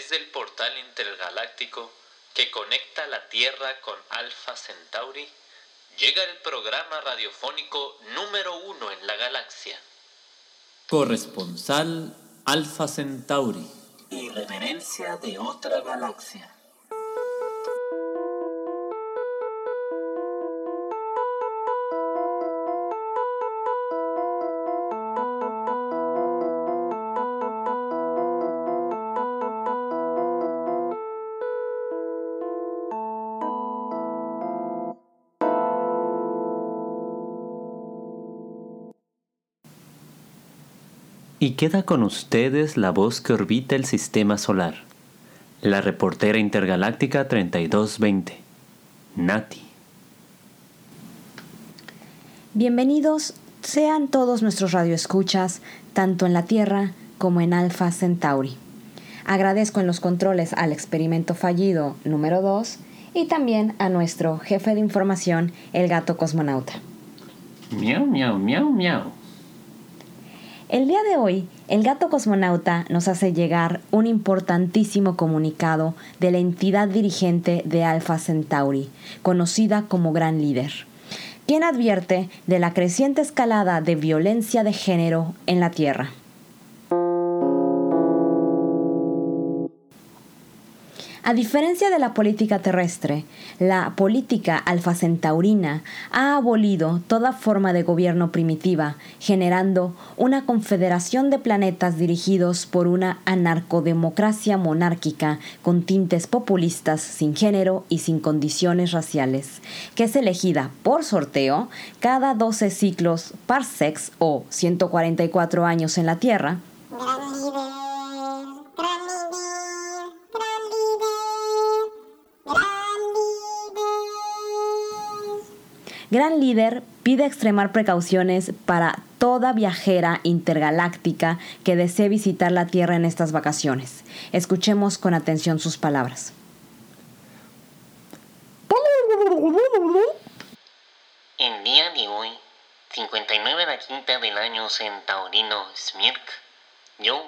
través del portal intergaláctico que conecta la Tierra con Alpha Centauri, llega el programa radiofónico número uno en la galaxia. Corresponsal Alpha Centauri. Irreverencia de otra galaxia. Y queda con ustedes la voz que orbita el sistema solar, la reportera intergaláctica 3220, Nati. Bienvenidos sean todos nuestros radioescuchas, tanto en la Tierra como en Alpha Centauri. Agradezco en los controles al experimento fallido número 2 y también a nuestro jefe de información, el gato cosmonauta. Miau, miau, miau, miau. El día de hoy, el gato cosmonauta nos hace llegar un importantísimo comunicado de la entidad dirigente de Alpha Centauri, conocida como Gran Líder, quien advierte de la creciente escalada de violencia de género en la Tierra. A diferencia de la política terrestre, la política alfacentaurina ha abolido toda forma de gobierno primitiva, generando una confederación de planetas dirigidos por una anarcodemocracia monárquica con tintes populistas sin género y sin condiciones raciales, que es elegida por sorteo cada 12 ciclos parsecs o 144 años en la Tierra. Gran líder pide extremar precauciones para toda viajera intergaláctica que desee visitar la Tierra en estas vacaciones. Escuchemos con atención sus palabras. En día de hoy, 59 de la quinta del año centaurino Smirk, yo,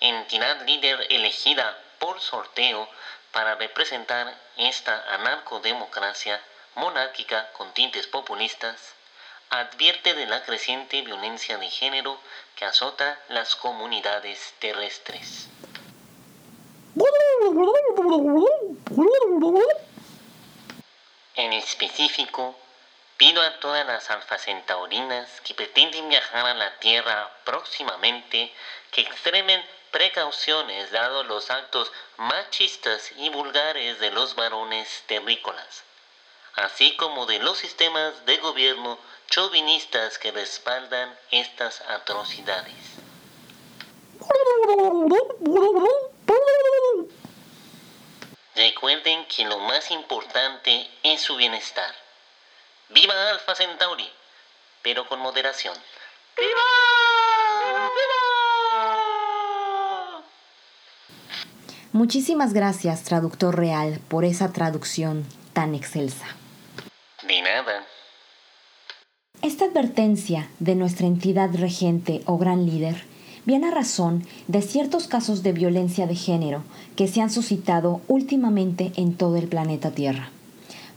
entidad líder elegida por sorteo para representar esta anarcodemocracia, monárquica con tintes populistas, advierte de la creciente violencia de género que azota las comunidades terrestres. En específico, pido a todas las alfacentaurinas que pretenden viajar a la Tierra próximamente que extremen precauciones dado los actos machistas y vulgares de los varones terrícolas así como de los sistemas de gobierno chauvinistas que respaldan estas atrocidades. Recuerden que lo más importante es su bienestar. ¡Viva Alpha Centauri! Pero con moderación. ¡Viva! ¡Viva! Muchísimas gracias, traductor real, por esa traducción tan excelsa. Esta advertencia de nuestra entidad regente o gran líder viene a razón de ciertos casos de violencia de género que se han suscitado últimamente en todo el planeta Tierra.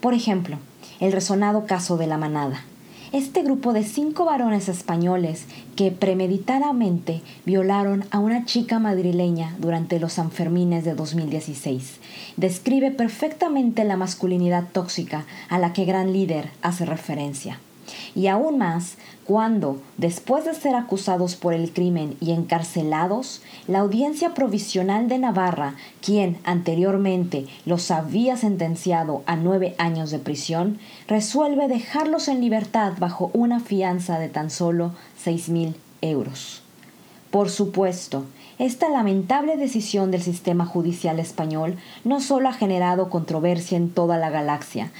Por ejemplo, el resonado caso de la manada, este grupo de cinco varones españoles que premeditadamente violaron a una chica madrileña durante los Sanfermines de 2016 describe perfectamente la masculinidad tóxica a la que Gran Líder hace referencia. Y aún más cuando, después de ser acusados por el crimen y encarcelados, la Audiencia Provisional de Navarra, quien anteriormente los había sentenciado a nueve años de prisión, resuelve dejarlos en libertad bajo una fianza de tan solo seis mil euros. Por supuesto, esta lamentable decisión del sistema judicial español no solo ha generado controversia en toda la galaxia,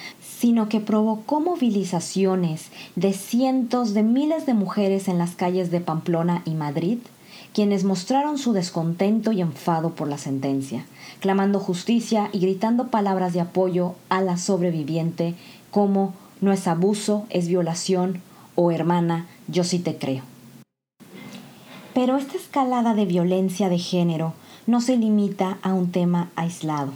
sino que provocó movilizaciones de cientos de miles de mujeres en las calles de Pamplona y Madrid, quienes mostraron su descontento y enfado por la sentencia, clamando justicia y gritando palabras de apoyo a la sobreviviente como no es abuso, es violación o hermana, yo sí te creo. Pero esta escalada de violencia de género no se limita a un tema aislado.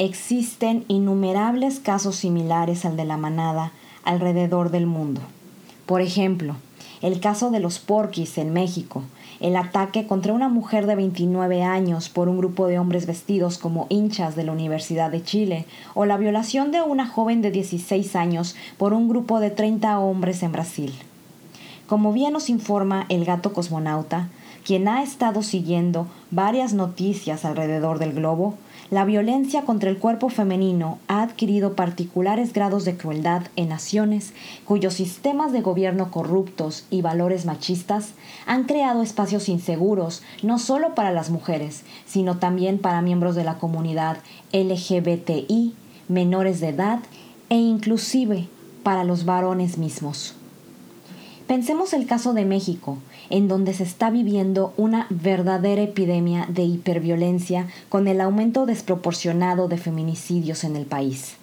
Existen innumerables casos similares al de la manada alrededor del mundo. Por ejemplo, el caso de los porquis en México, el ataque contra una mujer de 29 años por un grupo de hombres vestidos como hinchas de la Universidad de Chile, o la violación de una joven de 16 años por un grupo de 30 hombres en Brasil. Como bien nos informa el gato cosmonauta, quien ha estado siguiendo varias noticias alrededor del globo, la violencia contra el cuerpo femenino ha adquirido particulares grados de crueldad en naciones cuyos sistemas de gobierno corruptos y valores machistas han creado espacios inseguros no solo para las mujeres, sino también para miembros de la comunidad LGBTI, menores de edad e inclusive para los varones mismos. Pensemos el caso de México, en donde se está viviendo una verdadera epidemia de hiperviolencia con el aumento desproporcionado de feminicidios en el país.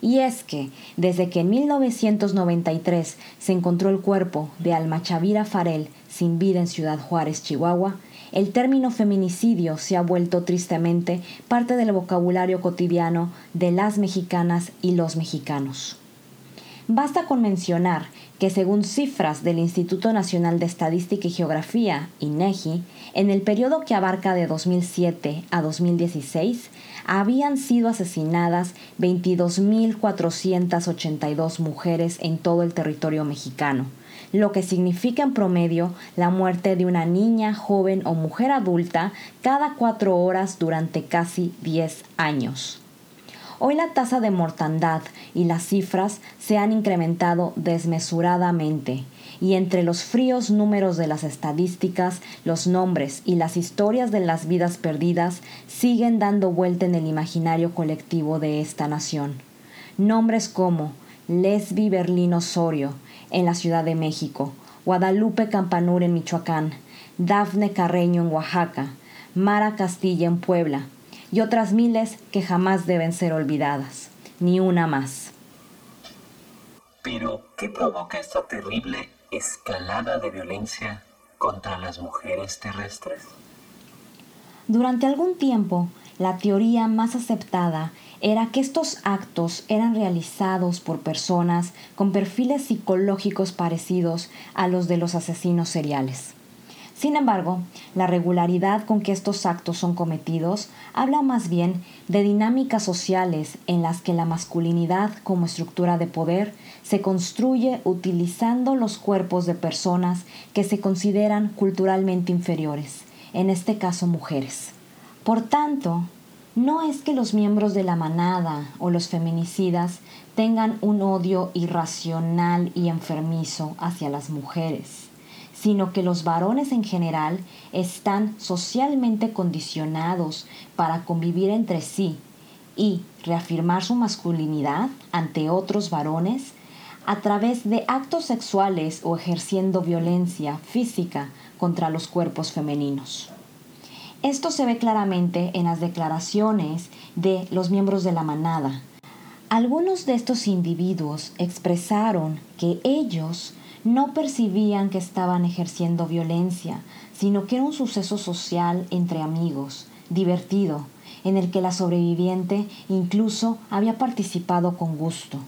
Y es que, desde que en 1993 se encontró el cuerpo de Alma Chavira Farel sin vida en Ciudad Juárez, Chihuahua, el término feminicidio se ha vuelto tristemente parte del vocabulario cotidiano de las mexicanas y los mexicanos. Basta con mencionar que según cifras del Instituto Nacional de Estadística y Geografía, INEGI, en el periodo que abarca de 2007 a 2016, habían sido asesinadas 22.482 mujeres en todo el territorio mexicano, lo que significa en promedio la muerte de una niña, joven o mujer adulta cada cuatro horas durante casi 10 años. Hoy la tasa de mortandad y las cifras se han incrementado desmesuradamente y entre los fríos números de las estadísticas, los nombres y las historias de las vidas perdidas siguen dando vuelta en el imaginario colectivo de esta nación. Nombres como Lesbi Berlín Osorio en la Ciudad de México, Guadalupe Campanur en Michoacán, Dafne Carreño en Oaxaca, Mara Castilla en Puebla, y otras miles que jamás deben ser olvidadas, ni una más. Pero, ¿qué provoca esta terrible escalada de violencia contra las mujeres terrestres? Durante algún tiempo, la teoría más aceptada era que estos actos eran realizados por personas con perfiles psicológicos parecidos a los de los asesinos seriales. Sin embargo, la regularidad con que estos actos son cometidos habla más bien de dinámicas sociales en las que la masculinidad como estructura de poder se construye utilizando los cuerpos de personas que se consideran culturalmente inferiores, en este caso mujeres. Por tanto, no es que los miembros de la manada o los feminicidas tengan un odio irracional y enfermizo hacia las mujeres sino que los varones en general están socialmente condicionados para convivir entre sí y reafirmar su masculinidad ante otros varones a través de actos sexuales o ejerciendo violencia física contra los cuerpos femeninos. Esto se ve claramente en las declaraciones de los miembros de la manada. Algunos de estos individuos expresaron que ellos no percibían que estaban ejerciendo violencia, sino que era un suceso social entre amigos, divertido, en el que la sobreviviente incluso había participado con gusto.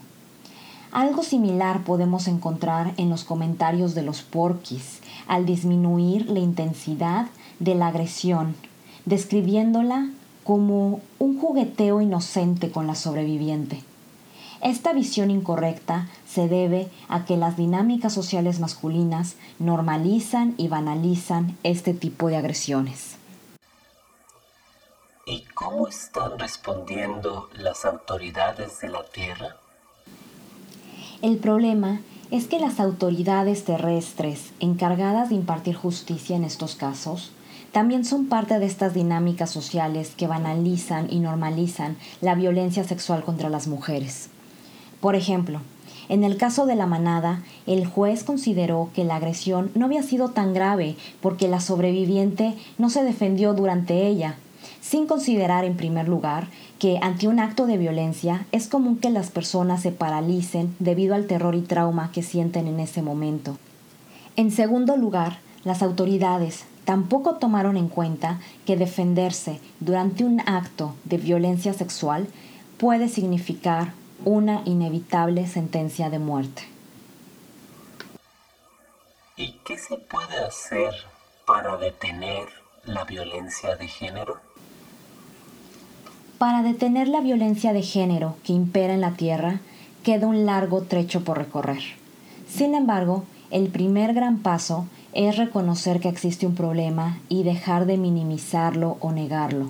Algo similar podemos encontrar en los comentarios de los porquis al disminuir la intensidad de la agresión, describiéndola como un jugueteo inocente con la sobreviviente. Esta visión incorrecta se debe a que las dinámicas sociales masculinas normalizan y banalizan este tipo de agresiones. ¿Y cómo están respondiendo las autoridades de la Tierra? El problema es que las autoridades terrestres encargadas de impartir justicia en estos casos también son parte de estas dinámicas sociales que banalizan y normalizan la violencia sexual contra las mujeres. Por ejemplo, en el caso de la manada, el juez consideró que la agresión no había sido tan grave porque la sobreviviente no se defendió durante ella, sin considerar en primer lugar que ante un acto de violencia es común que las personas se paralicen debido al terror y trauma que sienten en ese momento. En segundo lugar, las autoridades, tampoco tomaron en cuenta que defenderse durante un acto de violencia sexual puede significar una inevitable sentencia de muerte. ¿Y qué se puede hacer para detener la violencia de género? Para detener la violencia de género que impera en la Tierra, queda un largo trecho por recorrer. Sin embargo, el primer gran paso es reconocer que existe un problema y dejar de minimizarlo o negarlo.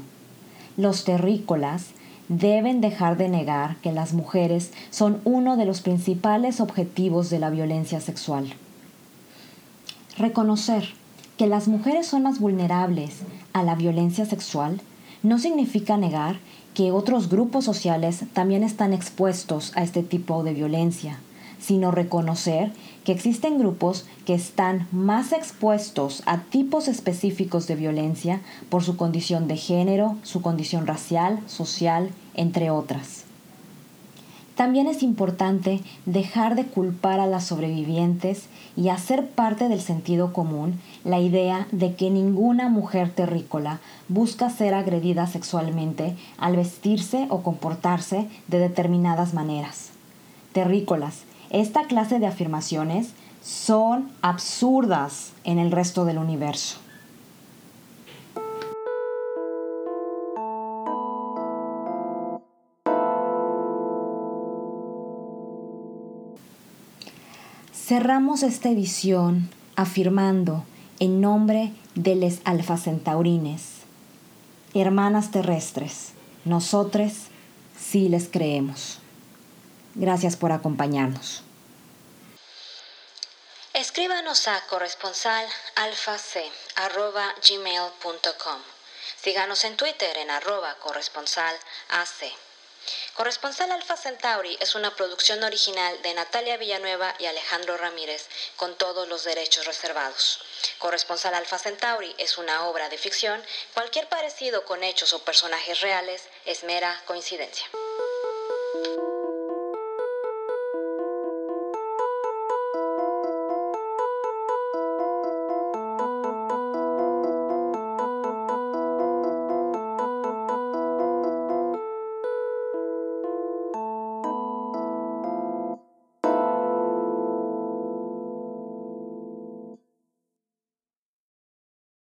Los terrícolas deben dejar de negar que las mujeres son uno de los principales objetivos de la violencia sexual. Reconocer que las mujeres son más vulnerables a la violencia sexual no significa negar que otros grupos sociales también están expuestos a este tipo de violencia, sino reconocer que existen grupos que están más expuestos a tipos específicos de violencia por su condición de género, su condición racial, social, entre otras. También es importante dejar de culpar a las sobrevivientes y hacer parte del sentido común la idea de que ninguna mujer terrícola busca ser agredida sexualmente al vestirse o comportarse de determinadas maneras. Terrícolas esta clase de afirmaciones son absurdas en el resto del universo. Cerramos esta edición afirmando en nombre de les alfacentaurines, hermanas terrestres, nosotros sí les creemos. Gracias por acompañarnos. Escríbanos a corresponsalalfac.gmail.com. Síganos en Twitter en arroba corresponsalac. Corresponsal Alfa Centauri es una producción original de Natalia Villanueva y Alejandro Ramírez, con todos los derechos reservados. Corresponsal Alfa Centauri es una obra de ficción. Cualquier parecido con hechos o personajes reales es mera coincidencia.